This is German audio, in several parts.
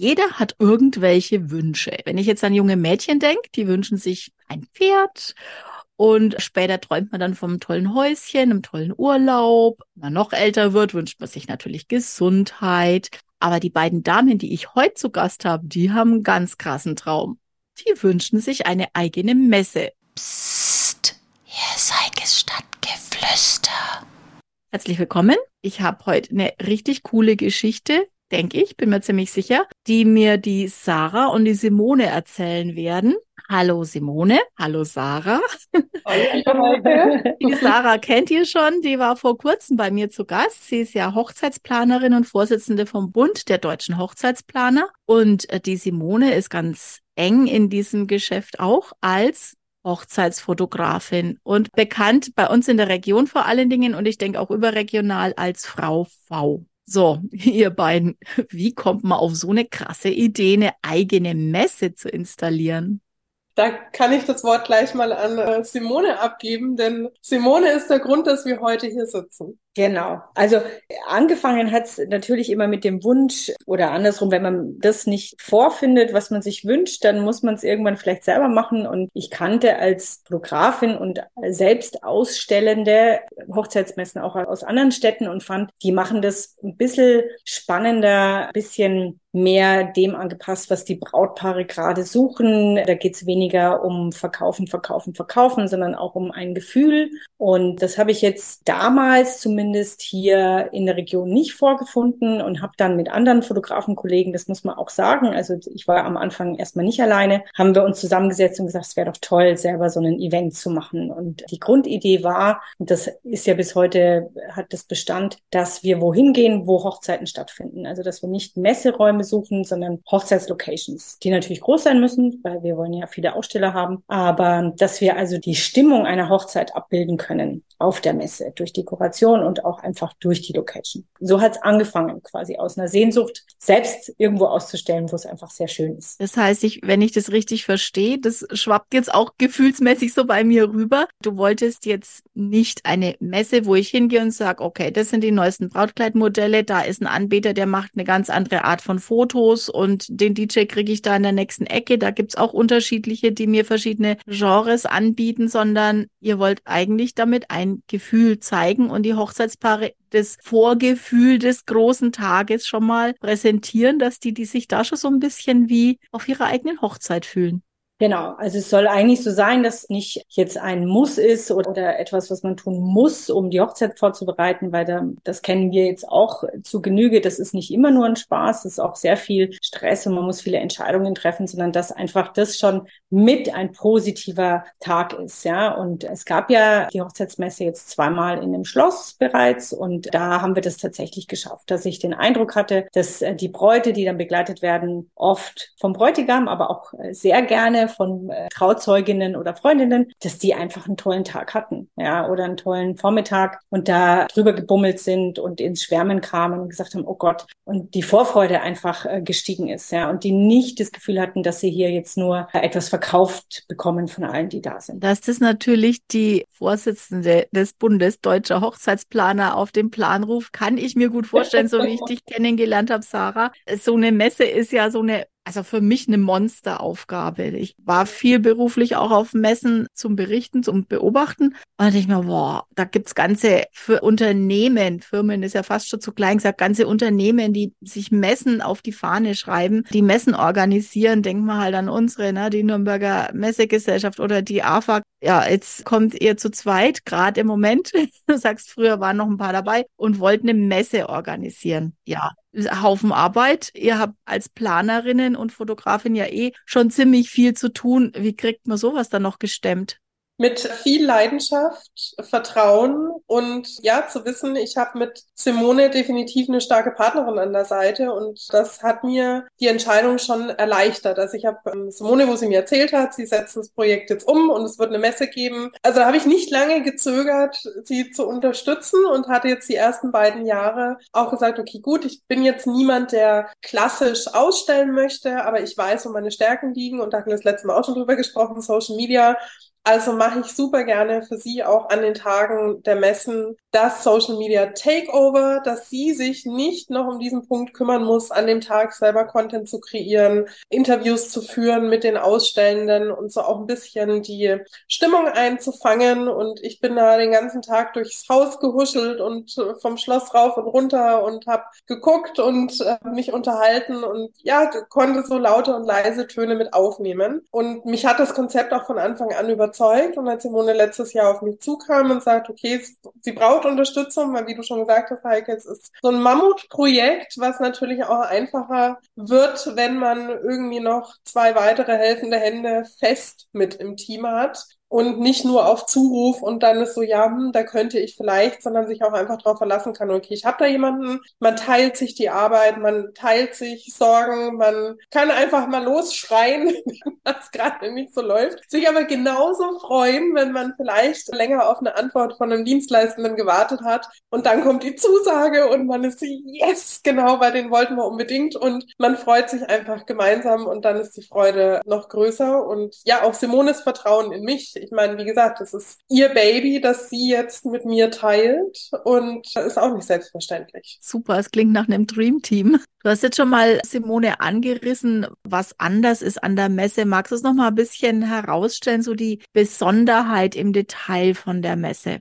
Jeder hat irgendwelche Wünsche. Wenn ich jetzt an junge Mädchen denke, die wünschen sich ein Pferd und später träumt man dann vom tollen Häuschen, einem tollen Urlaub. Wenn man noch älter wird, wünscht man sich natürlich Gesundheit. Aber die beiden Damen, die ich heute zu Gast habe, die haben einen ganz krassen Traum. Die wünschen sich eine eigene Messe. Psst, hier ist Heikes Stadtgeflüster. Herzlich willkommen. Ich habe heute eine richtig coole Geschichte, denke ich, bin mir ziemlich sicher, die mir die Sarah und die Simone erzählen werden. Hallo Simone, hallo Sarah. Die Sarah kennt ihr schon, die war vor kurzem bei mir zu Gast. Sie ist ja Hochzeitsplanerin und Vorsitzende vom Bund der deutschen Hochzeitsplaner. Und äh, die Simone ist ganz eng in diesem Geschäft auch als Hochzeitsfotografin und bekannt bei uns in der Region vor allen Dingen und ich denke auch überregional als Frau V. So, ihr beiden, wie kommt man auf so eine krasse Idee, eine eigene Messe zu installieren? Da kann ich das Wort gleich mal an äh, Simone abgeben, denn Simone ist der Grund, dass wir heute hier sitzen. Genau. Also angefangen hat es natürlich immer mit dem Wunsch oder andersrum, wenn man das nicht vorfindet, was man sich wünscht, dann muss man es irgendwann vielleicht selber machen. Und ich kannte als Fotografin und selbst ausstellende Hochzeitsmessen auch aus anderen Städten und fand, die machen das ein bisschen spannender, ein bisschen mehr dem angepasst, was die Brautpaare gerade suchen. Da geht es weniger um Verkaufen, Verkaufen, Verkaufen, sondern auch um ein Gefühl. Und das habe ich jetzt damals zumindest hier in der Region nicht vorgefunden und habe dann mit anderen Fotografenkollegen, das muss man auch sagen, also ich war am Anfang erstmal nicht alleine, haben wir uns zusammengesetzt und gesagt, es wäre doch toll, selber so ein Event zu machen. Und die Grundidee war, und das ist ja bis heute, hat das Bestand, dass wir wohin gehen, wo Hochzeiten stattfinden. Also dass wir nicht Messeräume suchen, sondern Hochzeitslocations, die natürlich groß sein müssen, weil wir wollen ja viele Aussteller haben, aber dass wir also die Stimmung einer Hochzeit abbilden können auf der Messe durch Dekoration und auch einfach durch die Location. So hat es angefangen, quasi aus einer Sehnsucht, selbst irgendwo auszustellen, wo es einfach sehr schön ist. Das heißt, ich, wenn ich das richtig verstehe, das schwappt jetzt auch gefühlsmäßig so bei mir rüber. Du wolltest jetzt nicht eine Messe, wo ich hingehe und sage, okay, das sind die neuesten Brautkleidmodelle, da ist ein Anbieter, der macht eine ganz andere Art von Fotos und den DJ kriege ich da in der nächsten Ecke. Da gibt's auch unterschiedliche, die mir verschiedene Genres anbieten, sondern ihr wollt eigentlich damit ein Gefühl zeigen und die Hochzeitspaare das Vorgefühl des großen Tages schon mal präsentieren, dass die, die sich da schon so ein bisschen wie auf ihrer eigenen Hochzeit fühlen. Genau, also es soll eigentlich so sein, dass nicht jetzt ein Muss ist oder, etwas, was man tun muss, um die Hochzeit vorzubereiten, weil da, das kennen wir jetzt auch zu Genüge. Das ist nicht immer nur ein Spaß, das ist auch sehr viel Stress und man muss viele Entscheidungen treffen, sondern dass einfach das schon mit ein positiver Tag ist, ja. Und es gab ja die Hochzeitsmesse jetzt zweimal in dem Schloss bereits und da haben wir das tatsächlich geschafft, dass ich den Eindruck hatte, dass äh, die Bräute, die dann begleitet werden, oft vom Bräutigam, aber auch äh, sehr gerne von äh, Trauzeuginnen oder Freundinnen, dass die einfach einen tollen Tag hatten, ja, oder einen tollen Vormittag und da drüber gebummelt sind und ins Schwärmen kamen und gesagt haben, oh Gott, und die Vorfreude einfach äh, gestiegen ist, ja, und die nicht das Gefühl hatten, dass sie hier jetzt nur äh, etwas verkauft bekommen von allen, die da sind. Das ist natürlich die Vorsitzende des Bundes Deutscher Hochzeitsplaner auf dem Plan ruft, kann ich mir gut vorstellen, so wie ich dich kennengelernt habe, Sarah. So eine Messe ist ja so eine also für mich eine Monsteraufgabe. Ich war viel beruflich auch auf Messen zum Berichten, zum Beobachten. Und da dachte ich mir, boah, da gibt's ganze für Unternehmen, Firmen ist ja fast schon zu klein gesagt, ganze Unternehmen, die sich Messen auf die Fahne schreiben, die Messen organisieren. Denk mal halt an unsere, ne, die Nürnberger Messegesellschaft oder die AFA. Ja, jetzt kommt ihr zu zweit, gerade im Moment. Du sagst, früher waren noch ein paar dabei und wollt eine Messe organisieren. Ja, Haufen Arbeit. Ihr habt als Planerinnen und Fotografin ja eh schon ziemlich viel zu tun. Wie kriegt man sowas dann noch gestemmt? Mit viel Leidenschaft, Vertrauen und ja, zu wissen, ich habe mit Simone definitiv eine starke Partnerin an der Seite und das hat mir die Entscheidung schon erleichtert. Also ich habe ähm, Simone, wo sie mir erzählt hat, sie setzt das Projekt jetzt um und es wird eine Messe geben. Also habe ich nicht lange gezögert, sie zu unterstützen und hatte jetzt die ersten beiden Jahre auch gesagt, okay, gut, ich bin jetzt niemand, der klassisch ausstellen möchte, aber ich weiß, wo meine Stärken liegen und da hatten wir das letzte Mal auch schon drüber gesprochen, Social Media Also mache ich super gerne für Sie auch an den Tagen der Messen das Social Media Takeover, dass sie sich nicht noch um diesen Punkt kümmern muss, an dem Tag selber Content zu kreieren, Interviews zu führen mit den Ausstellenden und so auch ein bisschen die Stimmung einzufangen. Und ich bin da den ganzen Tag durchs Haus gehuschelt und vom Schloss rauf und runter und habe geguckt und äh, mich unterhalten und ja, konnte so laute und leise Töne mit aufnehmen. Und mich hat das Konzept auch von Anfang an überzeugt. Und als Simone letztes Jahr auf mich zukam und sagt, okay, sie braucht Unterstützung, weil wie du schon gesagt hast, Heike, es ist so ein Mammutprojekt, was natürlich auch einfacher wird, wenn man irgendwie noch zwei weitere helfende Hände fest mit im Team hat und nicht nur auf Zuruf und dann ist so, ja, hm, da könnte ich vielleicht, sondern sich auch einfach darauf verlassen kann, okay, ich habe da jemanden, man teilt sich die Arbeit, man teilt sich Sorgen, man kann einfach mal losschreien, wenn das gerade nicht so läuft, sich aber genauso freuen, wenn man vielleicht länger auf eine Antwort von einem Dienstleistenden gewartet hat und dann kommt die Zusage und man ist yes, genau, bei den wollten wir unbedingt. Und man freut sich einfach gemeinsam und dann ist die Freude noch größer. Und ja, auch Simones Vertrauen in mich ich meine, wie gesagt, es ist ihr Baby, das sie jetzt mit mir teilt und ist auch nicht selbstverständlich. Super, es klingt nach einem Dreamteam. Du hast jetzt schon mal, Simone, angerissen, was anders ist an der Messe. Magst du es noch mal ein bisschen herausstellen, so die Besonderheit im Detail von der Messe?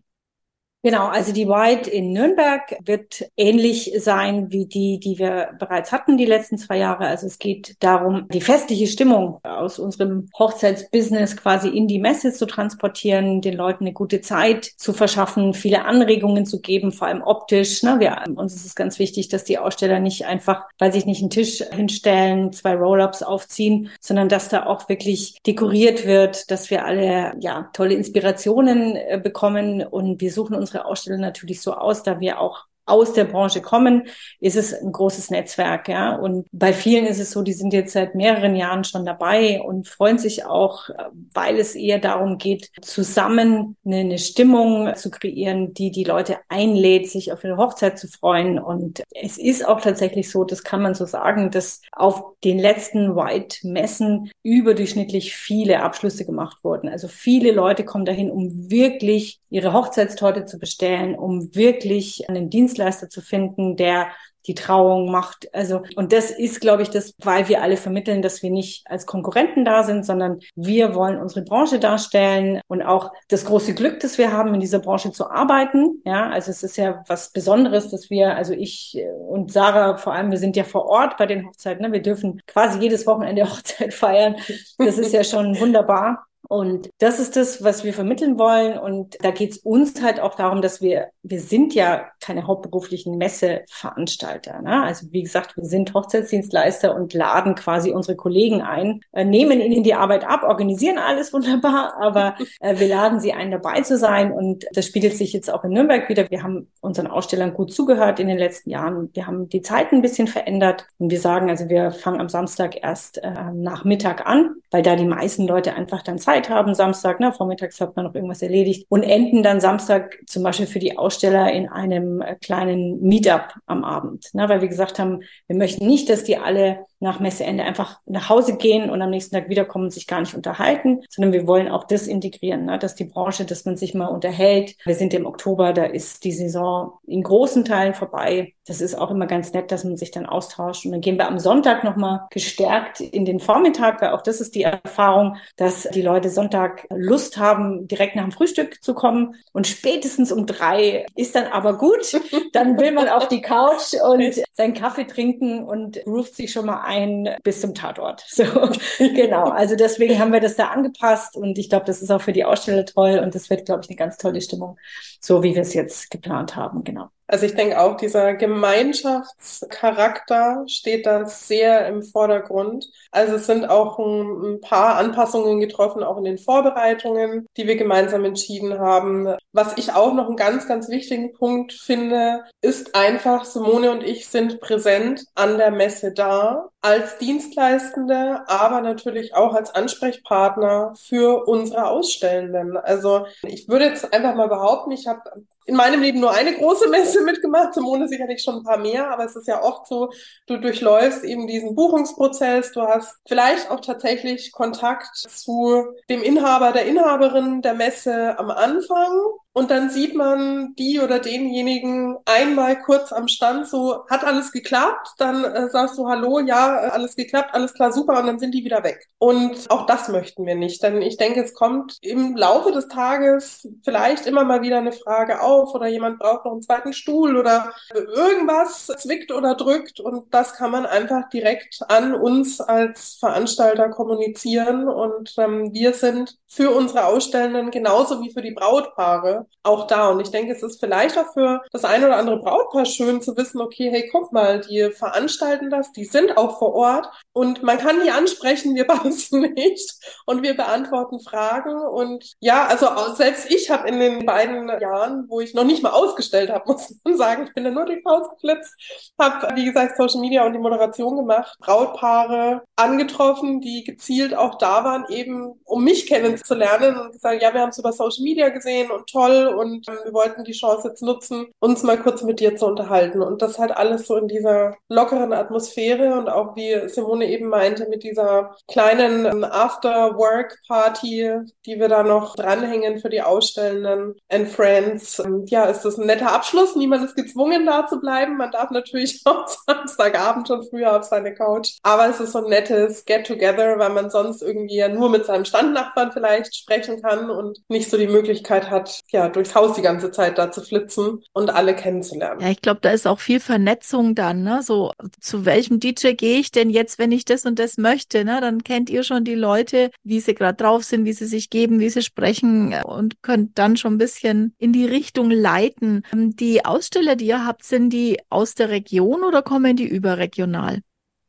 Genau, also die White in Nürnberg wird ähnlich sein wie die, die wir bereits hatten die letzten zwei Jahre. Also es geht darum, die festliche Stimmung aus unserem Hochzeitsbusiness quasi in die Messe zu transportieren, den Leuten eine gute Zeit zu verschaffen, viele Anregungen zu geben, vor allem optisch. Ne? Wir, uns ist es ganz wichtig, dass die Aussteller nicht einfach, weil sich nicht einen Tisch hinstellen, zwei Roll-ups aufziehen, sondern dass da auch wirklich dekoriert wird, dass wir alle ja tolle Inspirationen äh, bekommen und wir suchen uns unsere Ausstellung natürlich so aus, da wir auch aus der Branche kommen, ist es ein großes Netzwerk, ja. Und bei vielen ist es so, die sind jetzt seit mehreren Jahren schon dabei und freuen sich auch, weil es eher darum geht, zusammen eine, Stimmung zu kreieren, die die Leute einlädt, sich auf eine Hochzeit zu freuen. Und es ist auch tatsächlich so, das kann man so sagen, dass auf den letzten White-Messen überdurchschnittlich viele Abschlüsse gemacht wurden. Also viele Leute kommen dahin, um wirklich ihre Hochzeitstorte zu bestellen, um wirklich einen Dienst Dienstleister zu finden, der die Trauung macht. Also, und das ist, glaube ich, das, weil wir alle vermitteln, dass wir nicht als Konkurrenten da sind, sondern wir wollen unsere Branche darstellen und auch das große Glück, das wir haben, in dieser Branche zu arbeiten. Ja, also es ist ja was Besonderes, dass wir, also ich und Sarah vor allem, wir sind ja vor Ort bei den Hochzeiten. Ne? Wir dürfen quasi jedes Wochenende Hochzeit feiern. Das ist ja schon wunderbar. Und das ist das, was wir vermitteln wollen. Und da geht es uns halt auch darum, dass wir, wir sind ja keine hauptberuflichen Messeveranstalter. Ne? Also wie gesagt, wir sind Hochzeitsdienstleister und laden quasi unsere Kollegen ein, äh, nehmen ihnen die Arbeit ab, organisieren alles wunderbar, aber äh, wir laden sie ein, dabei zu sein. Und das spiegelt sich jetzt auch in Nürnberg wieder. Wir haben unseren Ausstellern gut zugehört in den letzten Jahren. Wir haben die Zeit ein bisschen verändert. Und wir sagen, also wir fangen am Samstag erst äh, nach Mittag an, weil da die meisten Leute einfach dann Zeit Zeit haben, Samstag, ne, vormittags hat man noch irgendwas erledigt und enden dann Samstag zum Beispiel für die Aussteller in einem äh, kleinen Meetup am Abend. Ne, weil wir gesagt haben, wir möchten nicht, dass die alle nach Messeende einfach nach Hause gehen und am nächsten Tag wiederkommen und sich gar nicht unterhalten, sondern wir wollen auch das integrieren, ne? dass die Branche, dass man sich mal unterhält. Wir sind im Oktober, da ist die Saison in großen Teilen vorbei. Das ist auch immer ganz nett, dass man sich dann austauscht. Und dann gehen wir am Sonntag nochmal gestärkt in den Vormittag, weil auch das ist die Erfahrung, dass die Leute Sonntag Lust haben, direkt nach dem Frühstück zu kommen. Und spätestens um drei ist dann aber gut. Dann will man auf die Couch und seinen Kaffee trinken und ruft sich schon mal ein bis zum Tatort. So, genau. Also deswegen haben wir das da angepasst und ich glaube, das ist auch für die Aussteller toll und das wird, glaube ich, eine ganz tolle Stimmung, so wie wir es jetzt geplant haben. Genau. Also ich denke auch, dieser Gemeinschaftscharakter steht da sehr im Vordergrund. Also es sind auch ein, ein, paar Anpassungen getroffen, auch in den Vorbereitungen, die wir gemeinsam entschieden haben. Was ich auch noch einen ganz, ganz wichtigen Punkt finde, ist einfach, Simone und ich sind präsent an der Messe da, als Dienstleistende, aber natürlich auch als Ansprechpartner für unsere Ausstellenden. Also ich würde jetzt einfach mal behaupten, ich habe in meinem Leben nur eine große Messe mitgemacht, Simone sicherlich schon ein paar mehr, aber es ist ja oft so, du durchläufst eben diesen Buchungsprozess, du hast vielleicht auch tatsächlich Kontakt zu dem Inhaber, der Inhaberin der Messe am Anfang und dann sieht man die oder denjenigen einmal kurz am Stand, so hat alles geklappt, dann äh, sagst du Hallo, ja, alles geklappt, alles klar, super. Und dann sind die wieder weg. Und auch das möchten wir nicht, denn ich denke, es kommt im Laufe des Tages vielleicht immer mal wieder eine Frage auf oder jemand braucht noch einen zweiten Stuhl oder irgendwas zwickt oder drückt. Und das kann man einfach direkt an uns als Veranstalter kommunizieren. Und ähm, wir sind für unsere Ausstellenden genauso wie für die Brautpaare auch da. Und ich denke, es ist vielleicht auch für das eine oder andere Brautpaar schön zu wissen, okay, hey, guck mal, die veranstalten das, die sind auch vor Ort und man kann die ansprechen, wir beißen nicht und wir beantworten Fragen. Und ja, also selbst ich habe in den beiden Jahren, wo ich noch nicht mal ausgestellt habe, muss man sagen, ich bin da nur die Faust geflitzt, habe, wie gesagt, Social Media und die Moderation gemacht, Brautpaare angetroffen, die gezielt auch da waren, eben um mich kennenzulernen und gesagt, ja, wir haben es über Social Media gesehen und toll und ähm, wir wollten die Chance jetzt nutzen, uns mal kurz mit dir zu unterhalten. Und das halt alles so in dieser lockeren Atmosphäre und auch wie Simone eben meinte, mit dieser kleinen ähm, After-Work-Party, die wir da noch dranhängen für die Ausstellenden and Friends. Ähm, ja, ist das ein netter Abschluss. Niemand ist gezwungen, da zu bleiben. Man darf natürlich auch Samstagabend schon früher auf seine Couch. Aber es ist so ein nettes Get-Together, weil man sonst irgendwie ja nur mit seinem Standnachbarn vielleicht sprechen kann und nicht so die Möglichkeit hat, ja, durchs Haus die ganze Zeit da zu flitzen und alle kennenzulernen. Ja, ich glaube, da ist auch viel Vernetzung dann, ne? So, zu welchem DJ gehe ich denn jetzt, wenn ich das und das möchte, ne? Dann kennt ihr schon die Leute, wie sie gerade drauf sind, wie sie sich geben, wie sie sprechen und könnt dann schon ein bisschen in die Richtung leiten. Die Aussteller, die ihr habt, sind die aus der Region oder kommen die überregional?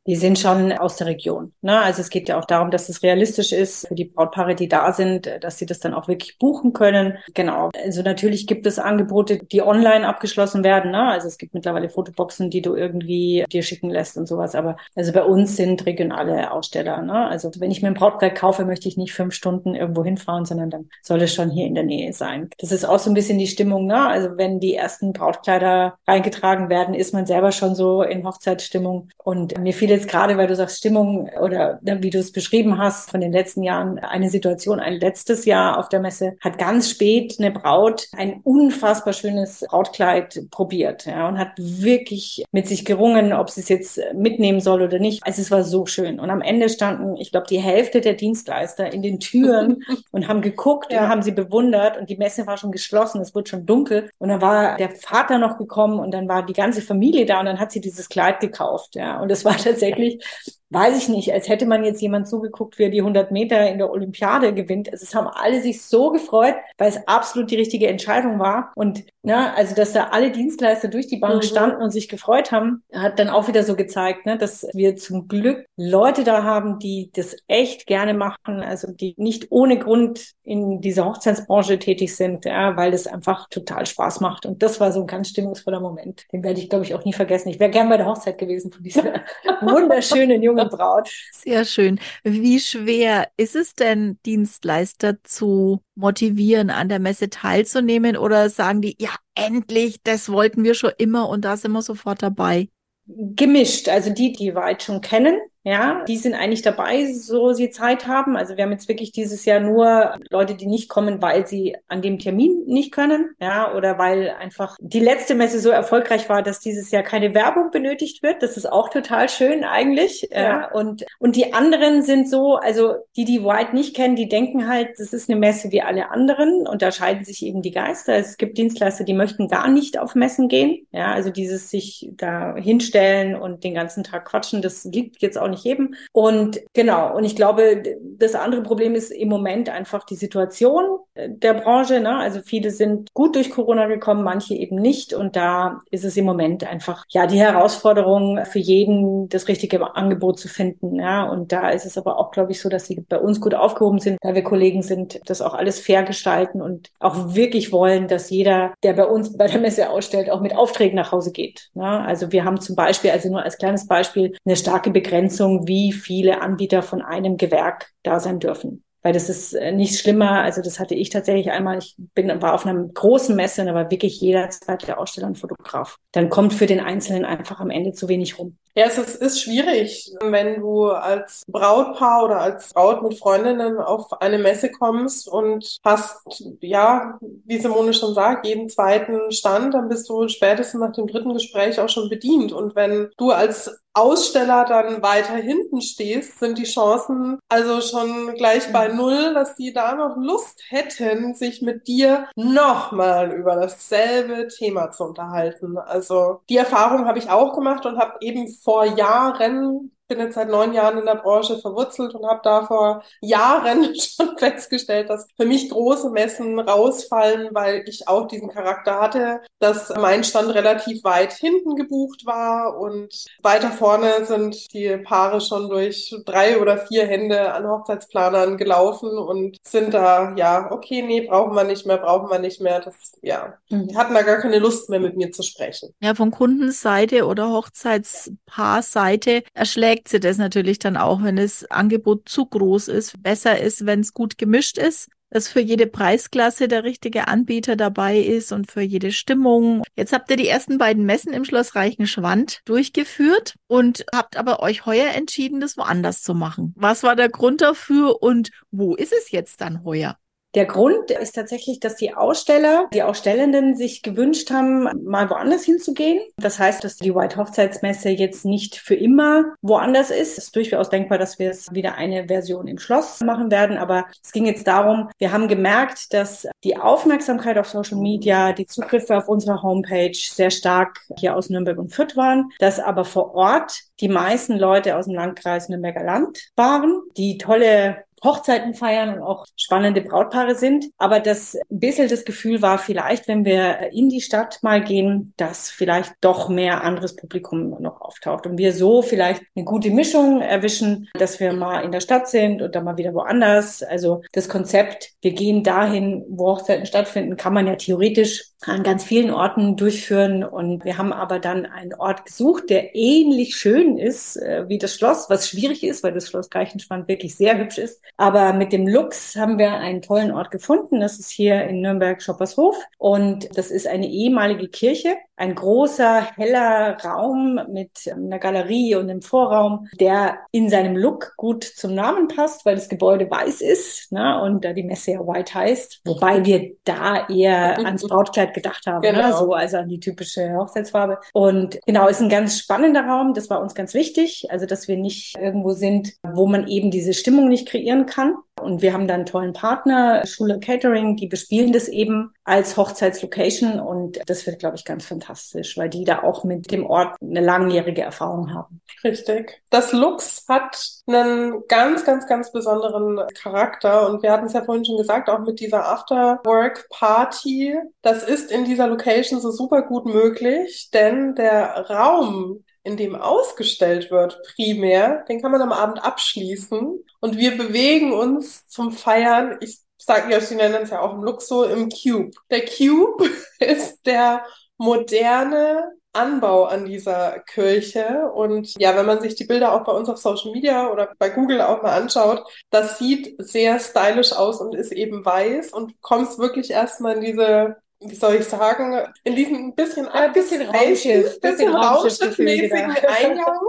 Die sind schon aus der Region. Ne? Also es geht ja auch darum, dass es realistisch ist für die Brautpaare, die da sind, dass sie das dann auch wirklich buchen können. Genau. Also natürlich gibt es Angebote, die online abgeschlossen werden. Ne? Also es gibt mittlerweile Fotoboxen, die du irgendwie dir schicken lässt und sowas. Aber also bei uns sind regionale Aussteller. Ne? Also wenn ich mir ein Brautkleid kaufe, möchte ich nicht fünf Stunden irgendwo hinfahren, sondern dann soll es schon hier in der Nähe sein. Das ist auch so ein bisschen die Stimmung. Ne? Also wenn die ersten Brautkleider reingetragen werden, ist man selber schon so in Hochzeitsstimmung. Und mir fiel jetzt gerade, weil du sagst Stimmung oder ne, wie du es beschrieben hast von den letzten Jahren, eine Situation, ein letztes Jahr auf der Messe hat ganz spät eine Braut ein unfassbar schönes Brautkleid probiert ja, und hat wirklich mit sich gerungen, ob sie es jetzt mitnehmen soll oder nicht. Also es war so schön. Und am Ende standen, ich glaube, die Hälfte der Dienstleister in den Türen und haben geguckt ja. und haben sie bewundert und die Messe war schon geschlossen, es wurde schon dunkel und dann war der Vater noch gekommen und dann war die ganze Familie da und dann hat sie dieses Kleid gekauft. Ja, und es war tatsächlich tatsächlich weiß ich nicht, als hätte man jetzt jemand zugeguckt, wie er die 100 Meter in der Olympiade gewinnt. Also es haben alle sich so gefreut, weil es absolut die richtige Entscheidung war. Und ne, also dass da alle Dienstleister durch die Bank mhm. standen und sich gefreut haben, hat dann auch wieder so gezeigt, ne, dass wir zum Glück Leute da haben, die das echt gerne machen, also die nicht ohne Grund in dieser Hochzeitsbranche tätig sind, ja, weil das einfach total Spaß macht. Und das war so ein ganz stimmungsvoller Moment. Den werde ich, glaube ich, auch nie vergessen. Ich wäre gern bei der Hochzeit gewesen von dieser wunderschönen jungen junge Braut. Sehr schön. Wie schwer ist es denn, Dienstleister zu motivieren, an der Messe teilzunehmen? Oder sagen die, ja, endlich, das wollten wir schon immer und da sind wir sofort dabei? Gemischt. Also die, die weit schon kennen, ja, die sind eigentlich dabei, so sie Zeit haben. Also wir haben jetzt wirklich dieses Jahr nur Leute, die nicht kommen, weil sie an dem Termin nicht können, ja, oder weil einfach die letzte Messe so erfolgreich war, dass dieses Jahr keine Werbung benötigt wird. Das ist auch total schön eigentlich. Ja. ja. Und, und die anderen sind so, also die, die White nicht kennen, die denken halt, das ist eine Messe wie alle anderen und da scheiden sich eben die Geister. Es gibt Dienstleister, die möchten gar nicht auf Messen gehen. Ja, also dieses sich da hinstellen und den ganzen Tag quatschen, das liegt jetzt auch nicht jedem. Und genau, und ich glaube, das andere Problem ist im Moment einfach die Situation der Branche. Ne? Also viele sind gut durch Corona gekommen, manche eben nicht. Und da ist es im Moment einfach ja die Herausforderung für jeden, das richtige Angebot zu finden. Ja? Und da ist es aber auch, glaube ich, so, dass sie bei uns gut aufgehoben sind, weil wir Kollegen sind, das auch alles fair gestalten und auch wirklich wollen, dass jeder, der bei uns bei der Messe ausstellt, auch mit Aufträgen nach Hause geht. Ne? Also wir haben zum Beispiel, also nur als kleines Beispiel, eine starke Begrenzung, wie viele Anbieter von einem Gewerk da sein dürfen. Weil das ist äh, nicht schlimmer. Also das hatte ich tatsächlich einmal. Ich bin, war auf einer großen Messe und da war wirklich jeder zweite Aussteller ein Fotograf. Dann kommt für den Einzelnen einfach am Ende zu wenig rum. Ja, es ist, ist schwierig, wenn du als Brautpaar oder als Braut mit Freundinnen auf eine Messe kommst und hast, ja, wie Simone schon sagt, jeden zweiten Stand, dann bist du spätestens nach dem dritten Gespräch auch schon bedient. Und wenn du als Aussteller dann weiter hinten stehst, sind die Chancen also schon gleich bei null, dass die da noch Lust hätten, sich mit dir nochmal über dasselbe Thema zu unterhalten. Also die Erfahrung habe ich auch gemacht und habe eben vor Jahren bin jetzt seit neun Jahren in der Branche verwurzelt und habe da vor Jahren schon festgestellt, dass für mich große Messen rausfallen, weil ich auch diesen Charakter hatte, dass mein Stand relativ weit hinten gebucht war und weiter vorne sind die Paare schon durch drei oder vier Hände an Hochzeitsplanern gelaufen und sind da, ja, okay, nee, brauchen wir nicht mehr, brauchen wir nicht mehr. Das, ja, mhm. hatten da gar keine Lust mehr mit mir zu sprechen. Ja, von Kundenseite oder Hochzeitspaarseite erschlägt merkt sie das natürlich dann auch, wenn das Angebot zu groß ist. Besser ist, wenn es gut gemischt ist, dass für jede Preisklasse der richtige Anbieter dabei ist und für jede Stimmung. Jetzt habt ihr die ersten beiden Messen im Schloss Reichenschwand durchgeführt und habt aber euch heuer entschieden, das woanders zu machen. Was war der Grund dafür und wo ist es jetzt dann heuer? Der Grund ist tatsächlich, dass die Aussteller, die Ausstellenden sich gewünscht haben, mal woanders hinzugehen. Das heißt, dass die White Hochzeitsmesse jetzt nicht für immer woanders ist. Es ist durchaus denkbar, dass wir es wieder eine Version im Schloss machen werden. Aber es ging jetzt darum, wir haben gemerkt, dass die Aufmerksamkeit auf Social Media, die Zugriffe auf unserer Homepage sehr stark hier aus Nürnberg und Fürth waren, dass aber vor Ort die meisten Leute aus dem Landkreis Nürnberger Land waren, die tolle Hochzeiten feiern und auch spannende Brautpaare sind. Aber das ein bisschen das Gefühl war vielleicht, wenn wir in die Stadt mal gehen, dass vielleicht doch mehr anderes Publikum noch auftaucht und wir so vielleicht eine gute Mischung erwischen, dass wir mal in der Stadt sind und dann mal wieder woanders. Also das Konzept, wir gehen dahin, wo Hochzeiten stattfinden, kann man ja theoretisch an ganz vielen Orten durchführen. Und wir haben aber dann einen Ort gesucht, der ähnlich schön ist äh, wie das Schloss, was schwierig ist, weil das Schloss Greichenschwand wirklich sehr hübsch ist. Aber mit dem Lux haben wir einen tollen Ort gefunden. Das ist hier in Nürnberg Schoppershof. Und das ist eine ehemalige Kirche, ein großer, heller Raum mit einer Galerie und einem Vorraum, der in seinem Look gut zum Namen passt, weil das Gebäude weiß ist ne? und da die Messe ja White heißt. Wobei wir da eher ans Brautkleid gedacht haben, ne? genau. ne? so also an die typische Hochzeitsfarbe. Und genau, ist ein ganz spannender Raum. Das war uns ganz wichtig, also dass wir nicht irgendwo sind, wo man eben diese Stimmung nicht kreieren kann. Und wir haben dann einen tollen Partner, Schule Catering, die bespielen das eben als Hochzeitslocation und das wird, glaube ich, ganz fantastisch, weil die da auch mit dem Ort eine langjährige Erfahrung haben. Richtig. Das Lux hat einen ganz, ganz, ganz besonderen Charakter und wir hatten es ja vorhin schon gesagt, auch mit dieser After-Work-Party. Das ist in dieser Location so super gut möglich, denn der Raum, in dem ausgestellt wird, primär, den kann man am Abend abschließen. Und wir bewegen uns zum Feiern, ich sage ja, sie nennen es ja auch im Luxo, im Cube. Der Cube ist der moderne Anbau an dieser Kirche. Und ja, wenn man sich die Bilder auch bei uns auf Social Media oder bei Google auch mal anschaut, das sieht sehr stylisch aus und ist eben weiß und kommst wirklich erstmal in diese wie soll ich sagen, in diesem bisschen, ein bisschen Raumschiff, bisschen Raumschiffmäßigen Eingang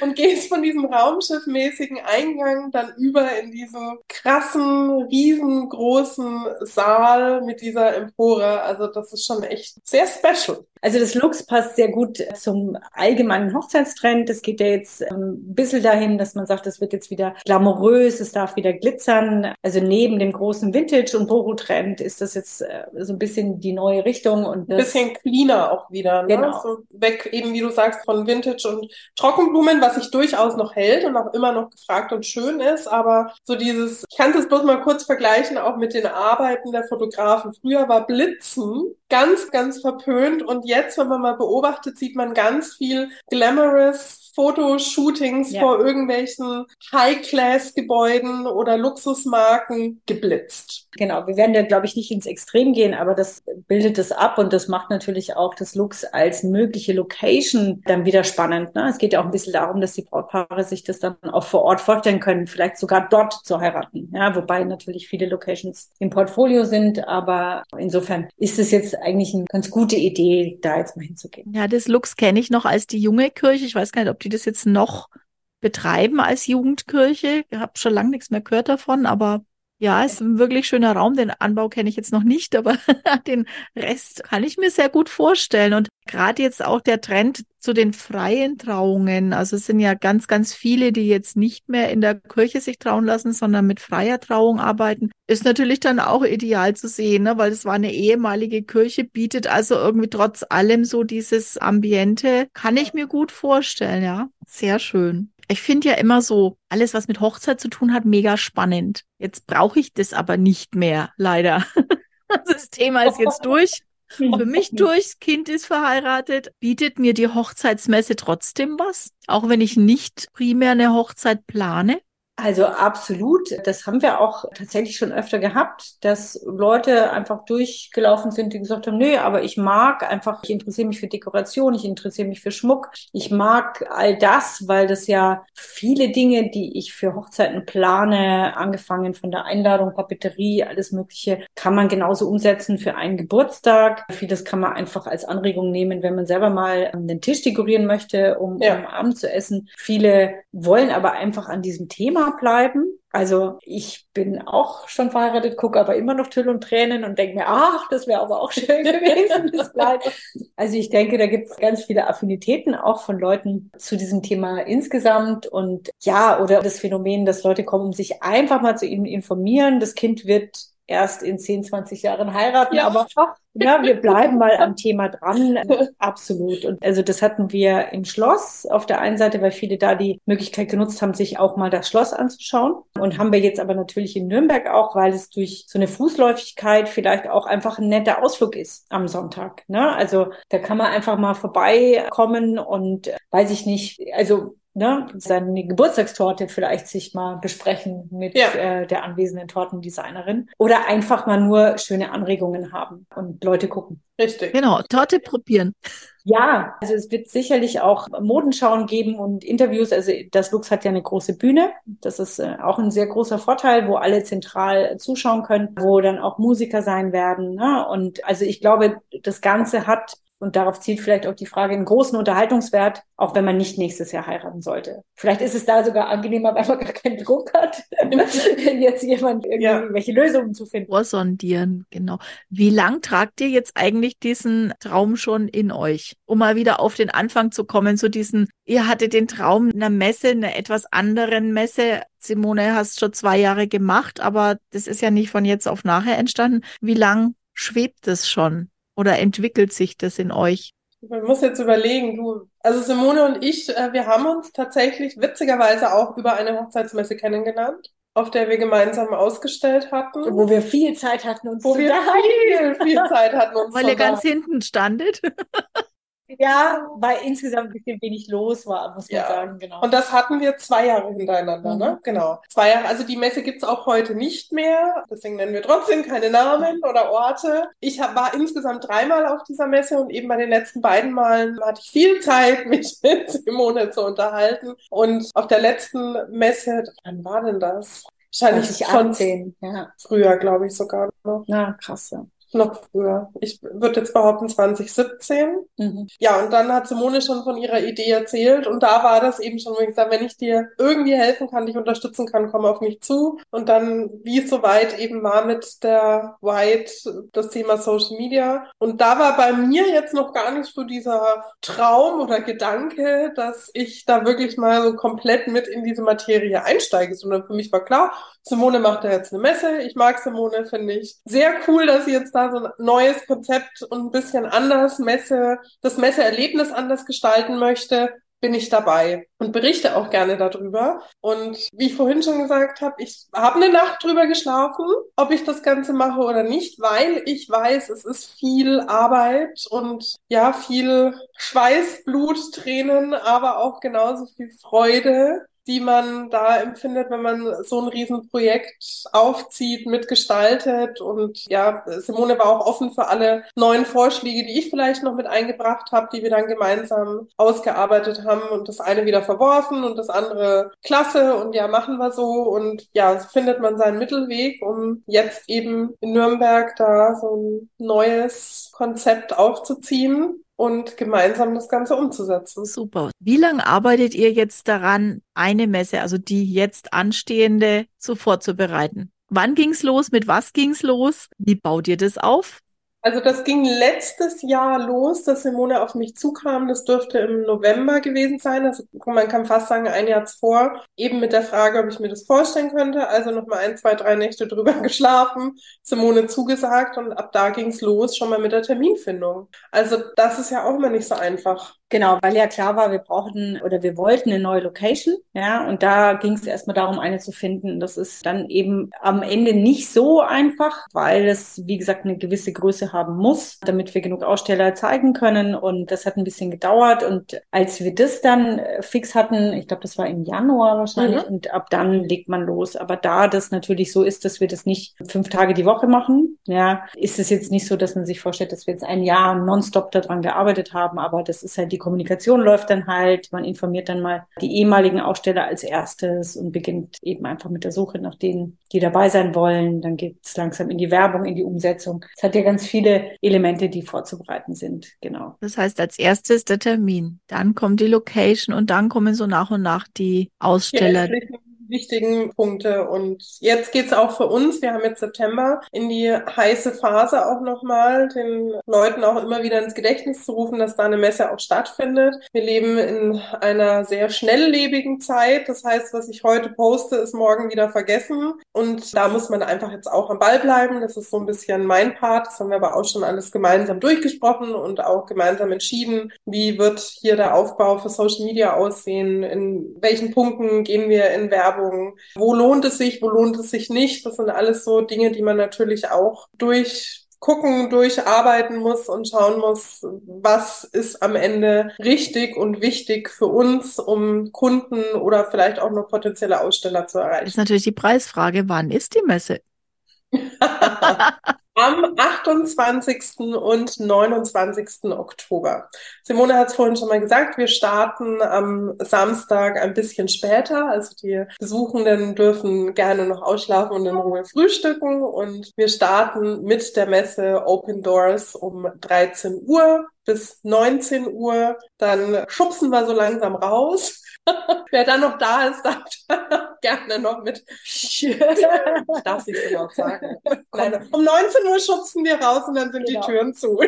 und gehst von diesem Raumschiffmäßigen Eingang dann über in diesen krassen, riesengroßen Saal mit dieser Empore. Also das ist schon echt sehr special. Also das Lux passt sehr gut zum allgemeinen Hochzeitstrend. Es geht ja jetzt ähm, ein bisschen dahin, dass man sagt, es wird jetzt wieder glamourös, es darf wieder glitzern. Also neben dem großen Vintage- und Boho-Trend ist das jetzt äh, so ein bisschen die neue Richtung. und Ein bisschen cleaner auch wieder. Ne? Genau. So weg eben, wie du sagst, von Vintage und Trockenblumen, was sich durchaus noch hält und auch immer noch gefragt und schön ist. Aber so dieses, ich kann es bloß mal kurz vergleichen, auch mit den Arbeiten der Fotografen. Früher war Blitzen ganz, ganz verpönt und jetzt, wenn man mal beobachtet, sieht man ganz viel glamorous Fotoshootings Ja. vor irgendwelchen High-Class-Gebäuden oder Luxusmarken geblitzt. Genau, wir werden da, glaube ich, nicht ins Extrem gehen, aber das bildet es ab und das macht natürlich auch das Lux als mögliche Location dann wieder spannend. Ne? Es geht ja auch ein bisschen darum, dass die Brautpaare sich das dann auch vor Ort vorstellen können, vielleicht sogar dort zu heiraten. Ja, wobei natürlich viele Locations im Portfolio sind, aber insofern ist es jetzt eigentlich eine ganz gute Idee, da jetzt mal hinzugehen. Ja, das Lux kenne ich noch als die junge Kirche. Ich weiß gar nicht, ob die das jetzt noch betreiben als Jugendkirche. Ich habe schon lange nichts mehr gehört davon, aber ja, ist ein wirklich schöner Raum. Den Anbau kenne ich jetzt noch nicht, aber den Rest kann ich mir sehr gut vorstellen. Und gerade jetzt auch der Trend zu den freien Trauungen. Also es sind ja ganz, ganz viele, die jetzt nicht mehr in der Kirche sich trauen lassen, sondern mit freier Trauung arbeiten. Ist natürlich dann auch ideal zu sehen, ne? weil es war eine ehemalige Kirche, bietet also irgendwie trotz allem so dieses Ambiente. Kann ich mir gut vorstellen, ja. Sehr schön. Ich finde ja immer so, alles, was mit Hochzeit zu tun hat, mega spannend. Jetzt brauche ich das aber nicht mehr, leider. Das Thema ist jetzt durch. Für mich durch, das Kind ist verheiratet. Bietet mir die Hochzeitsmesse trotzdem was? Auch wenn ich nicht primär eine Hochzeit plane? Also absolut. Das haben wir auch tatsächlich schon öfter gehabt, dass Leute einfach durchgelaufen sind, die gesagt haben, nö, aber ich mag einfach, ich interessiere mich für Dekoration, ich interessiere mich für Schmuck, ich mag all das, weil das ja viele Dinge, die ich für Hochzeiten plane, angefangen von der Einladung, Papeterie, alles Mögliche, kann man genauso umsetzen für einen Geburtstag. Vieles kann man einfach als Anregung nehmen, wenn man selber mal den Tisch dekorieren möchte, um, Ja. um Abend zu essen. Viele wollen aber einfach an diesem Thema bleiben. Also ich bin auch schon verheiratet, gucke aber immer noch Tüll und Tränen und denke mir, ach, das wäre aber auch schön gewesen, das Kleid. Also ich denke, da gibt es ganz viele Affinitäten auch von Leuten zu diesem Thema insgesamt und ja, oder das Phänomen, dass Leute kommen, um sich einfach mal zu ihnen informieren. Das Kind wird erst in 10, 20 Jahren heiraten, Ja. aber ja, wir bleiben mal am Thema dran. Absolut. Und also das hatten wir im Schloss auf der einen Seite, weil viele da die Möglichkeit genutzt haben, sich auch mal das Schloss anzuschauen. Und haben wir jetzt aber natürlich in Nürnberg auch, weil es durch so eine Fußläufigkeit vielleicht auch einfach ein netter Ausflug ist am Sonntag. Ne? Also da kann man einfach mal vorbeikommen und äh, weiß ich nicht, also ne, seine Geburtstagstorte vielleicht sich mal besprechen mit Ja. äh, der anwesenden Tortendesignerin oder einfach mal nur schöne Anregungen haben und Leute gucken. Richtig. Genau, Torte probieren. Ja, also es wird sicherlich auch Modenschauen geben und Interviews. Also das Lux hat ja eine große Bühne. Das ist äh, auch ein sehr großer Vorteil, wo alle zentral zuschauen können, wo dann auch Musiker sein werden. Ne? Und also ich glaube, das Ganze hat und darauf zielt vielleicht auch die Frage, einen großen Unterhaltungswert, auch wenn man nicht nächstes Jahr heiraten sollte. Vielleicht ist es da sogar angenehmer, weil man gar keinen Druck hat, jetzt jemand irgendwie Ja. irgendwelche Lösungen zu finden. Vorsondieren, genau. Wie lang tragt ihr jetzt eigentlich diesen Traum schon in euch? Um mal wieder auf den Anfang zu kommen, so diesen, ihr hattet den Traum einer Messe, einer etwas anderen Messe. Simone, hast schon zwei Jahre gemacht, aber das ist ja nicht von jetzt auf nachher entstanden. Wie lang schwebt es schon? Oder entwickelt sich das in euch? Man muss jetzt überlegen, du, also Simone und ich, äh, wir haben uns tatsächlich witzigerweise auch über eine Hochzeitsmesse kennengelernt, auf der wir gemeinsam ausgestellt hatten, Wo wir viel Zeit hatten, uns wo zu wir unterhalten. viel, viel Zeit hatten, uns Weil ihr ganz hinten standet. Ja, weil insgesamt ein bisschen wenig los war, muss man Ja. sagen, genau. Und das hatten wir zwei Jahre hintereinander, Mhm. ne? Genau. Zwei Jahre. Also die Messe gibt's auch heute nicht mehr. Deswegen nennen wir trotzdem keine Namen oder Orte. Ich hab, war insgesamt dreimal auf dieser Messe und eben bei den letzten beiden Malen hatte ich viel Zeit, mich mit Simone zu unterhalten. Und auf der letzten Messe, wann war denn das? Wahrscheinlich schon 2018, ja. früher, glaube ich sogar noch. Na, krass. Ja. Noch früher. Ich würde jetzt behaupten 2017. Mhm. Ja, und dann hat Simone schon von ihrer Idee erzählt und da war das eben schon, wo ich gesagt, wenn ich dir irgendwie helfen kann, dich unterstützen kann, komm auf mich zu. Und dann, wie es soweit eben war mit der White, das Thema Social Media. Und da war bei mir jetzt noch gar nicht so dieser Traum oder Gedanke, dass ich da wirklich mal so komplett mit in diese Materie einsteige, sondern für mich war klar, Simone macht da jetzt eine Messe. Ich mag Simone, finde ich sehr cool, dass sie jetzt da so ein neues Konzept und ein bisschen anders Messe, das Messeerlebnis anders gestalten möchte. bin ich dabei und berichte auch gerne darüber. Und wie ich vorhin schon gesagt habe, ich habe eine Nacht drüber geschlafen, ob ich das Ganze mache oder nicht, weil ich weiß, es ist viel Arbeit und ja, viel Schweiß, Blut, Tränen, aber auch genauso viel Freude die man da empfindet, wenn man so ein Riesenprojekt aufzieht, mitgestaltet. Und ja, Simone war auch offen für alle neuen Vorschläge, die ich vielleicht noch mit eingebracht habe, die wir dann gemeinsam ausgearbeitet haben und das eine wieder verworfen und das andere klasse und ja, machen wir so. Und ja, findet man seinen Mittelweg, um jetzt eben in Nürnberg da so ein neues Konzept aufzuziehen und gemeinsam das Ganze umzusetzen. Super. Wie lange arbeitet ihr jetzt daran, eine Messe, also die jetzt anstehende, so vorzubereiten? Wann ging's los? Mit was ging's los? Wie baut ihr das auf? Also das ging letztes Jahr los, dass Simone auf mich zukam. Das dürfte im November gewesen sein. Also man kann fast sagen, ein Jahr zuvor. Eben mit der Frage, ob ich mir das vorstellen könnte. Also nochmal ein, zwei, drei Nächte drüber geschlafen, Simone zugesagt und ab da ging's los, schon mal mit der Terminfindung. Also das ist ja auch immer nicht so einfach. Genau, weil ja klar war, wir brauchten oder wir wollten eine neue Location, ja, und da ging es erstmal darum, eine zu finden. Das ist dann eben am Ende nicht so einfach, weil es, wie gesagt, eine gewisse Größe haben muss, damit wir genug Aussteller zeigen können. Und das hat ein bisschen gedauert. Und als wir das dann äh, fix hatten, ich glaube, das war im Januar wahrscheinlich, mhm. und ab dann legt man los. Aber da das natürlich so ist, dass wir das nicht fünf Tage die Woche machen, ja, ist es jetzt nicht so, dass man sich vorstellt, dass wir jetzt ein Jahr nonstop daran gearbeitet haben. Aber das ist halt die Kommunikation läuft dann halt. Man informiert dann mal die ehemaligen Aussteller als erstes und beginnt eben einfach mit der Suche nach denen, die dabei sein wollen. Dann geht es langsam in die Werbung, in die Umsetzung. Es hat ja ganz viele Elemente, die vorzubereiten sind. Genau. Das heißt, als erstes der Termin, dann kommt die Location und dann kommen so nach und nach die Aussteller. Ja, wichtigen Punkte. Und jetzt geht's auch für uns. Wir haben jetzt September in die heiße Phase auch nochmal, den Leuten auch immer wieder ins Gedächtnis zu rufen, dass da eine Messe auch stattfindet. Wir leben in einer sehr schnelllebigen Zeit. Das heißt, was ich heute poste, ist morgen wieder vergessen. Und da muss man einfach jetzt auch am Ball bleiben. Das ist so ein bisschen mein Part. Das haben wir aber auch schon alles gemeinsam durchgesprochen und auch gemeinsam entschieden. Wie wird hier der Aufbau für Social Media aussehen? In welchen Punkten gehen wir in Werbung? Werbung. Wo lohnt es sich, wo lohnt es sich nicht? Das sind alles so Dinge, die man natürlich auch durch gucken, durcharbeiten muss und schauen muss, was ist am Ende richtig und wichtig für uns, um Kunden oder vielleicht auch nur potenzielle Aussteller zu erreichen. Das ist natürlich die Preisfrage, wann ist die Messe? am 28. und 29. Oktober. Simone hat es vorhin schon mal gesagt, wir starten am Samstag ein bisschen später. Also die Besuchenden dürfen gerne noch ausschlafen und in Ruhe frühstücken. Und wir starten mit der Messe Open Doors um 13 Uhr bis 19 Uhr. Dann schubsen wir so langsam raus. Wer dann noch da ist, darf gerne noch mit. ich darf es nicht genau sagen. Nein, um 19 Uhr schubsen wir raus und dann sind genau. die Türen zu.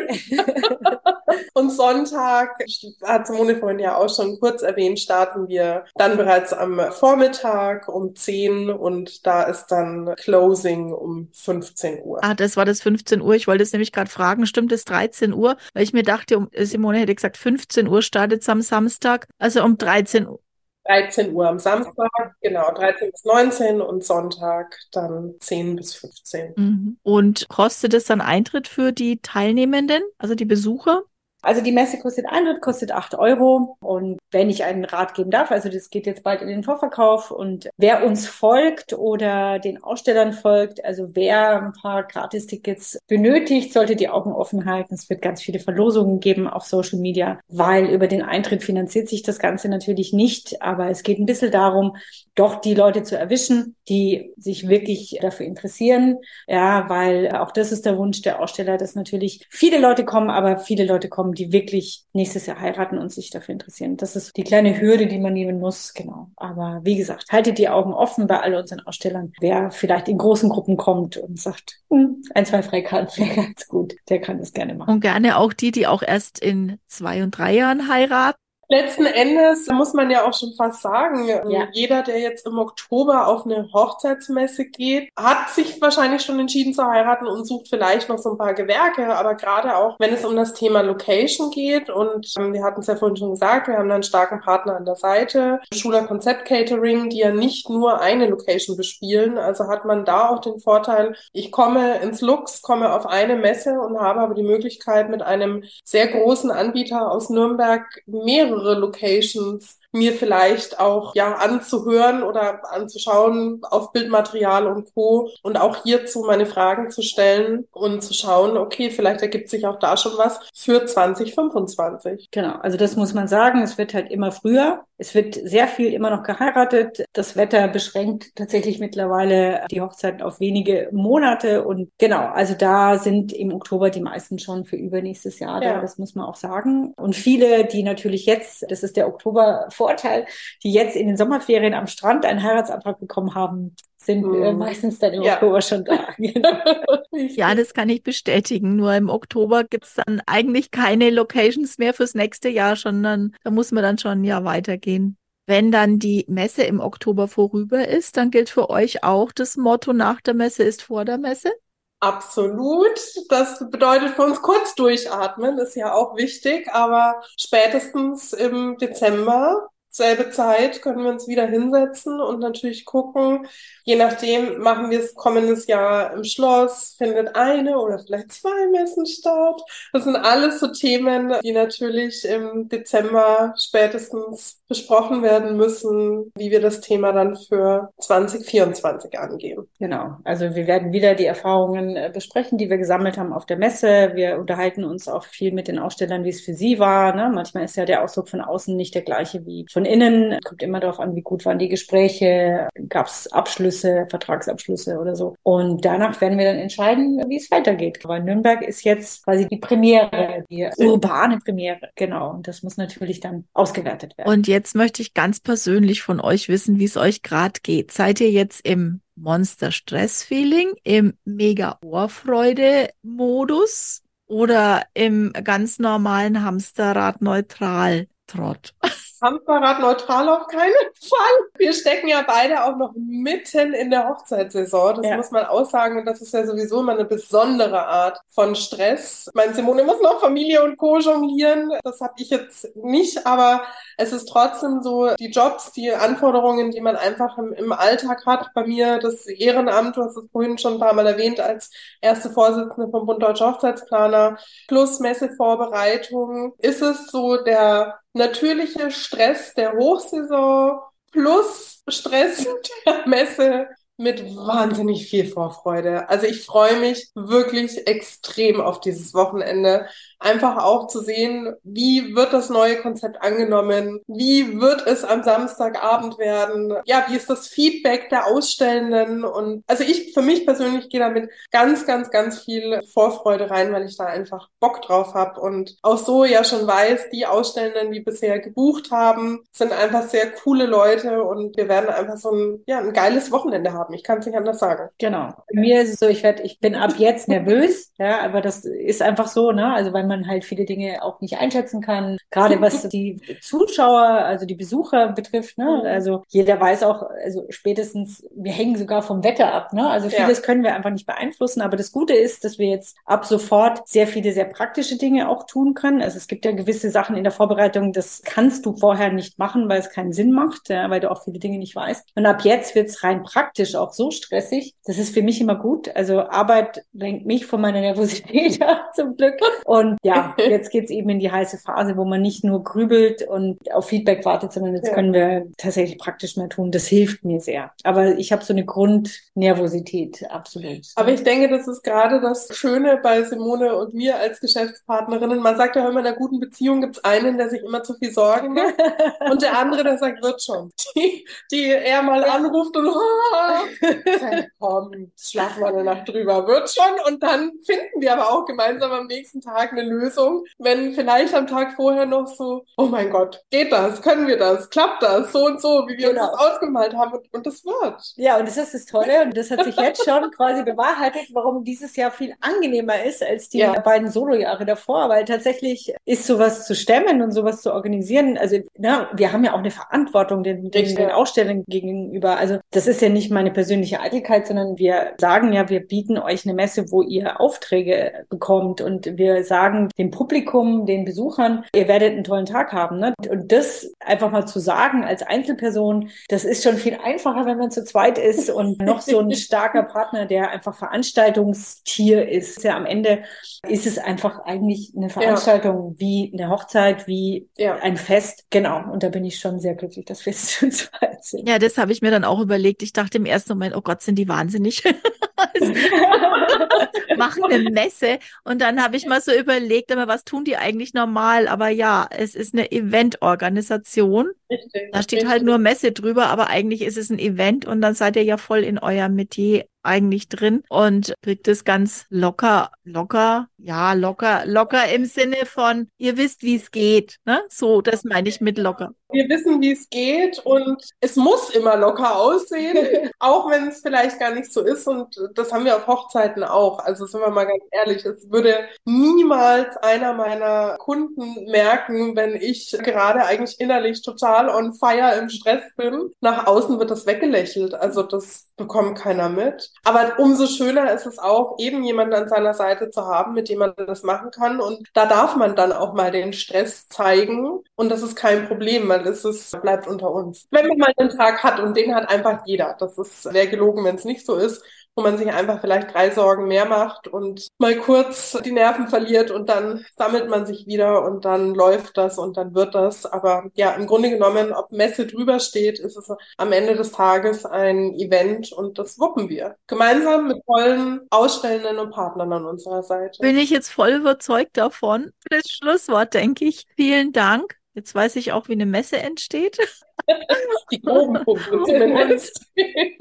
und Sonntag, hat Simone vorhin ja auch schon kurz erwähnt, starten wir dann bereits am Vormittag um 10 und da ist dann Closing um 15 Uhr. Ah, das war das 15 Uhr. Ich wollte es nämlich gerade fragen, stimmt es 13 Uhr? Weil ich mir dachte, Simone hätte gesagt, 15 Uhr startet es am Samstag. Also um 13 Uhr. 13 Uhr am Samstag, genau, 13 bis 19 und Sonntag dann 10 bis 15. Mhm. Und kostet es dann Eintritt für die Teilnehmenden, also die Besucher? Also die Messe kostet Eintritt, kostet acht Euro. Und wenn ich einen Rat geben darf, also das geht jetzt bald in den Vorverkauf und wer uns folgt oder den Ausstellern folgt, also wer ein paar Gratistickets benötigt, sollte die Augen offen halten. Es wird ganz viele Verlosungen geben auf Social Media, weil über den Eintritt finanziert sich das Ganze natürlich nicht. Aber es geht ein bisschen darum, doch die Leute zu erwischen, die sich wirklich dafür interessieren. Ja, weil auch das ist der Wunsch der Aussteller, dass natürlich viele Leute kommen, aber viele Leute kommen, die wirklich nächstes Jahr heiraten und sich dafür interessieren. Das ist die kleine Hürde, die man nehmen muss, genau. Aber wie gesagt, haltet die Augen offen bei all unseren Ausstellern. Wer vielleicht in großen Gruppen kommt und sagt, hm, ein, zwei Freikarten wäre ganz gut, der kann das gerne machen. Und gerne auch die, die auch erst in zwei und drei Jahren heiraten Letzten Endes muss man ja auch schon fast sagen, Ja. jeder, der jetzt im Oktober auf eine Hochzeitsmesse geht, hat sich wahrscheinlich schon entschieden zu heiraten und sucht vielleicht noch so ein paar Gewerke. Aber gerade auch, wenn es um das Thema Location geht, und ähm, wir hatten es ja vorhin schon gesagt, wir haben da einen starken Partner an der Seite, Schuler Konzept Catering, die ja nicht nur eine Location bespielen. Also hat man da auch den Vorteil, ich komme ins Lux, komme auf eine Messe und habe aber die Möglichkeit, mit einem sehr großen Anbieter aus Nürnberg mehrere Locations mir vielleicht auch ja anzuhören oder anzuschauen auf Bildmaterial und Co. und auch hierzu meine Fragen zu stellen und zu schauen, okay, vielleicht ergibt sich auch da schon was für 2025. Genau, also das muss man sagen. Es wird halt immer früher. Es wird sehr viel immer noch geheiratet. Das Wetter beschränkt tatsächlich mittlerweile die Hochzeiten auf wenige Monate. Und genau, also da sind im Oktober die meisten schon für übernächstes Jahr da. Ja. Das muss man auch sagen. Und viele, die natürlich jetzt, das ist der Oktober-Vorteil, die jetzt in den Sommerferien am Strand einen Heiratsantrag bekommen haben, sind äh, Hm. meistens dann im Ja. Oktober schon da. Genau. Ja, das kann ich bestätigen. Nur im Oktober gibt's dann eigentlich keine Locations mehr fürs nächste Jahr, sondern da muss man dann schon ein Jahr weitergehen. Wenn dann die Messe im Oktober vorüber ist, dann gilt für euch auch das Motto nach der Messe ist vor der Messe. Absolut. Das bedeutet für uns kurz durchatmen, ist ja auch wichtig, aber spätestens im Dezember, selbe Zeit, können wir uns wieder hinsetzen und natürlich gucken, je nachdem, machen wir es kommendes Jahr im Schloss, findet eine oder vielleicht zwei Messen statt. Das sind alles so Themen, die natürlich im Dezember spätestens besprochen werden müssen, wie wir das Thema dann für 2024 angehen. Genau, also wir werden wieder die Erfahrungen äh, besprechen, die wir gesammelt haben auf der Messe. Wir unterhalten uns auch viel mit den Ausstellern, wie es für sie war. Ne? Manchmal ist ja der Ausdruck von außen nicht der gleiche wie von innen. Kommt immer darauf an, wie gut waren die Gespräche, gab es Abschlüsse, Vertragsabschlüsse oder so. Und danach werden wir dann entscheiden, wie es weitergeht. Aber Nürnberg ist jetzt quasi die Premiere, die urbane Premiere. Genau, und das muss natürlich dann ausgewertet werden. Und jetzt möchte ich ganz persönlich von euch wissen, wie es euch gerade geht. Seid ihr jetzt im Monster-Stress-Feeling, im Mega-Ohrfreude-Modus oder im ganz normalen Hamsterrad-Neutral-Trott? Hamsterrad neutral auf keinen Fall. Wir stecken ja beide auch noch mitten in der Hochzeitssaison. Das Ja. muss man auch sagen. Und das ist ja sowieso immer eine besondere Art von Stress. Mein Simone muss noch Familie und Co. jonglieren. Das habe ich jetzt nicht, aber es ist trotzdem so, die Jobs, die Anforderungen, die man einfach im, im Alltag hat. Bei mir das Ehrenamt, du hast es vorhin schon ein paar Mal erwähnt, als erste Vorsitzende vom Bund Deutscher Hochzeitsplaner plus Messevorbereitung, ist es so der natürliche Stress der Hochsaison plus Stress der Messe mit wahnsinnig viel Vorfreude. Also ich freue mich wirklich extrem auf dieses Wochenende. Einfach auch zu sehen, wie wird das neue Konzept angenommen? Wie wird es am Samstagabend werden? Ja, wie ist das Feedback der Ausstellenden? Und also ich für mich persönlich gehe damit ganz, ganz, ganz viel Vorfreude rein, weil ich da einfach Bock drauf habe und auch so ja schon weiß, die Ausstellenden, die bisher gebucht haben, sind einfach sehr coole Leute und wir werden einfach so ein, ja, ein geiles Wochenende haben. Ich kann es nicht anders sagen. Genau. Bei mir ist es so, ich werde, ich bin ab jetzt nervös, ja, aber das ist einfach so, ne? Also weil man halt viele Dinge auch nicht einschätzen kann, gerade was die Zuschauer, also die Besucher betrifft, ne? Mhm. Also jeder weiß auch, also spätestens, wir hängen sogar vom Wetter ab, ne? Also Ja. vieles können wir einfach nicht beeinflussen, aber das Gute ist, dass wir jetzt ab sofort sehr viele sehr praktische Dinge auch tun können. Also es gibt ja gewisse Sachen in der Vorbereitung, das kannst du vorher nicht machen, weil es keinen Sinn macht, ja, weil du auch viele Dinge nicht weißt. Und ab jetzt wird's rein praktisch auch so stressig. Das ist für mich immer gut. Also Arbeit lenkt mich von meiner Nervosität ab, zum Glück. Und ja, jetzt geht's eben in die heiße Phase, wo man nicht nur grübelt und auf Feedback wartet, sondern jetzt Ja. können wir tatsächlich praktisch mehr tun. Das hilft mir sehr. Aber ich habe so eine Grundnervosität, absolut. Aber ich denke, das ist gerade das Schöne bei Simone und mir als Geschäftspartnerinnen. Man sagt ja immer, in einer guten Beziehung gibt's einen, der sich immer zu viel Sorgen macht und der andere, der sagt, wird schon. Die, die eher mal anruft und, "Ah, komm, schlafen wir eine Nacht drüber, wird schon. Und dann finden wir aber auch gemeinsam am nächsten Tag eine Lösung. Wenn vielleicht am Tag vorher noch so, oh mein Gott, geht das? Können wir das? Klappt das? So und so, wie wir genau. uns das ausgemalt haben. Und, und das wird. Ja, und das ist das Tolle. Und das hat sich jetzt schon quasi bewahrheitet, warum dieses Jahr viel angenehmer ist als die ja. beiden Solo-Jahre davor. Weil tatsächlich ist sowas zu stemmen und sowas zu organisieren. Also, na, wir haben ja auch eine Verantwortung den, den, den Ausstellern gegenüber. Also, das ist ja nicht meine persönliche Eitelkeit, sondern wir sagen ja, wir bieten euch eine Messe, wo ihr Aufträge bekommt und wir sagen dem Publikum, den Besuchern, ihr werdet einen tollen Tag haben. Ne? Und das einfach mal zu sagen als Einzelperson, das ist schon viel einfacher, wenn man zu zweit ist und noch so ein starker Partner, der einfach Veranstaltungstier ist. Ja, am Ende ist es einfach eigentlich eine Veranstaltung ja. wie eine Hochzeit, wie ja. ein Fest. Genau. Und da bin ich schon sehr glücklich, dass wir zu zweit sind. Ja, das habe ich mir dann auch überlegt. Ich dachte im ersten Moment, oh Gott, sind die wahnsinnig. machen eine Messe. Und dann habe ich mal so überlegt, aber was tun die eigentlich normal? Aber ja, es ist eine Eventorganisation. Richtig, da steht halt richtig. halt nur Messe drüber, aber eigentlich ist es ein Event und dann seid ihr ja voll in eurem Metier eigentlich drin und kriegt es ganz locker, locker, ja, locker, locker im Sinne von, ihr wisst, wie es geht. Ne? So, das meine ich mit locker. Wir wissen, wie es geht und es muss immer locker aussehen, auch wenn es vielleicht gar nicht so ist. Und das haben wir auf Hochzeiten auch. Also sind wir mal ganz ehrlich, es würde niemals einer meiner Kunden merken, wenn ich gerade eigentlich innerlich total on fire im Stress bin. Nach außen wird das weggelächelt. Also das bekommt keiner mit. Aber umso schöner ist es auch, eben jemanden an seiner Seite zu haben, mit dem man das machen kann. Und da darf man dann auch mal den Stress zeigen. Und das ist kein Problem, weil es ist, bleibt unter uns. Wenn man mal einen Tag hat und den hat einfach jeder. Das ist sehr gelogen, wenn es nicht so ist wo man sich einfach vielleicht drei Sorgen mehr macht und mal kurz die Nerven verliert und dann sammelt man sich wieder und dann läuft das und dann wird das. Aber ja, im Grunde genommen, ob Messe drüber steht, ist es am Ende des Tages ein Event und das wuppen wir. Gemeinsam mit tollen Ausstellenden und Partnern an unserer Seite. Bin ich jetzt voll überzeugt davon. Das Schlusswort, denke ich. Vielen Dank. Jetzt weiß ich auch, wie eine Messe entsteht. Die groben Punkte zumindest.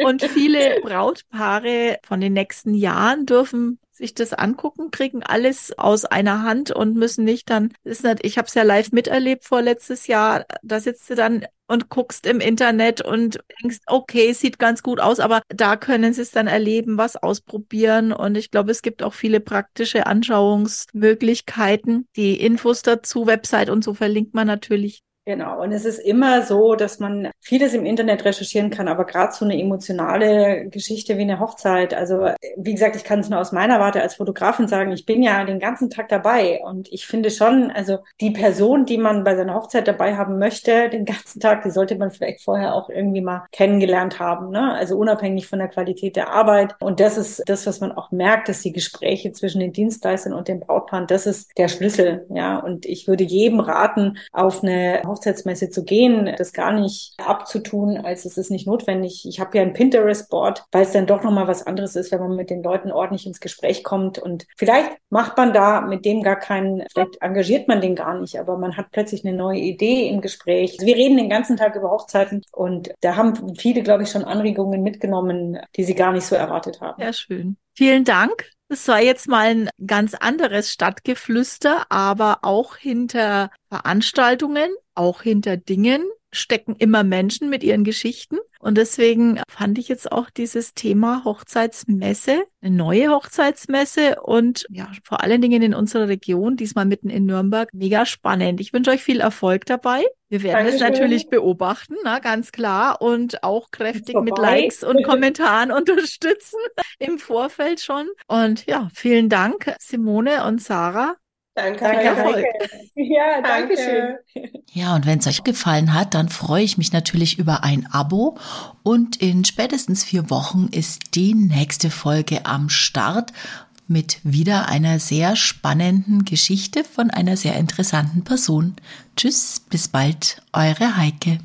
Und viele Brautpaare von den nächsten Jahren dürfen sich das angucken, kriegen alles aus einer Hand und müssen nicht dann, ist nicht, ich habe es ja live miterlebt vor letztes Jahr, da sitzt du dann und guckst im Internet und denkst, okay, sieht ganz gut aus, aber da können sie es dann erleben, was ausprobieren und ich glaube, es gibt auch viele praktische Anschauungsmöglichkeiten. Die Infos dazu, Website und so verlinkt man natürlich Genau, und es ist immer so, dass man vieles im Internet recherchieren kann, aber gerade so eine emotionale Geschichte wie eine Hochzeit, also wie gesagt, ich kann es nur aus meiner Warte als Fotografin sagen, ich bin ja den ganzen Tag dabei und ich finde schon, also die Person, die man bei seiner Hochzeit dabei haben möchte, den ganzen Tag, die sollte man vielleicht vorher auch irgendwie mal kennengelernt haben, ne? also unabhängig von der Qualität der Arbeit. Und das ist das, was man auch merkt, dass die Gespräche zwischen den Dienstleistern und dem Brautpaar, das ist der Schlüssel, ja. Und ich würde jedem raten, auf eine Hochzeitsmesse zu gehen, das gar nicht abzutun, als es ist nicht notwendig. Ich habe ja ein Pinterest-Board, weil es dann doch nochmal was anderes ist, wenn man mit den Leuten ordentlich ins Gespräch kommt. Und vielleicht macht man da mit dem gar keinen, vielleicht engagiert man den gar nicht, aber man hat plötzlich eine neue Idee im Gespräch. Also wir reden den ganzen Tag über Hochzeiten und da haben viele, glaube ich, schon Anregungen mitgenommen, die sie gar nicht so erwartet haben. Ja, schön. Vielen Dank. Es war jetzt mal ein ganz anderes Stadtgeflüster, aber auch hinter Veranstaltungen, auch hinter Dingen stecken immer Menschen mit ihren Geschichten. Und deswegen fand ich jetzt auch dieses Thema Hochzeitsmesse, eine neue Hochzeitsmesse und ja, vor allen Dingen in unserer Region, diesmal mitten in Nürnberg, mega spannend. Ich wünsche euch viel Erfolg dabei. Wir werden es natürlich beobachten, na, ganz klar, und auch kräftig mit Likes und Kommentaren unterstützen im Vorfeld schon. Und ja, vielen Dank, Simone und Sarah. Danke, danke. Ja, danke schön. Ja, und wenn es euch gefallen hat, dann freue ich mich natürlich über ein Abo. Und in spätestens vier Wochen ist die nächste Folge am Start mit wieder einer sehr spannenden Geschichte von einer sehr interessanten Person. Tschüss, bis bald, eure Heike.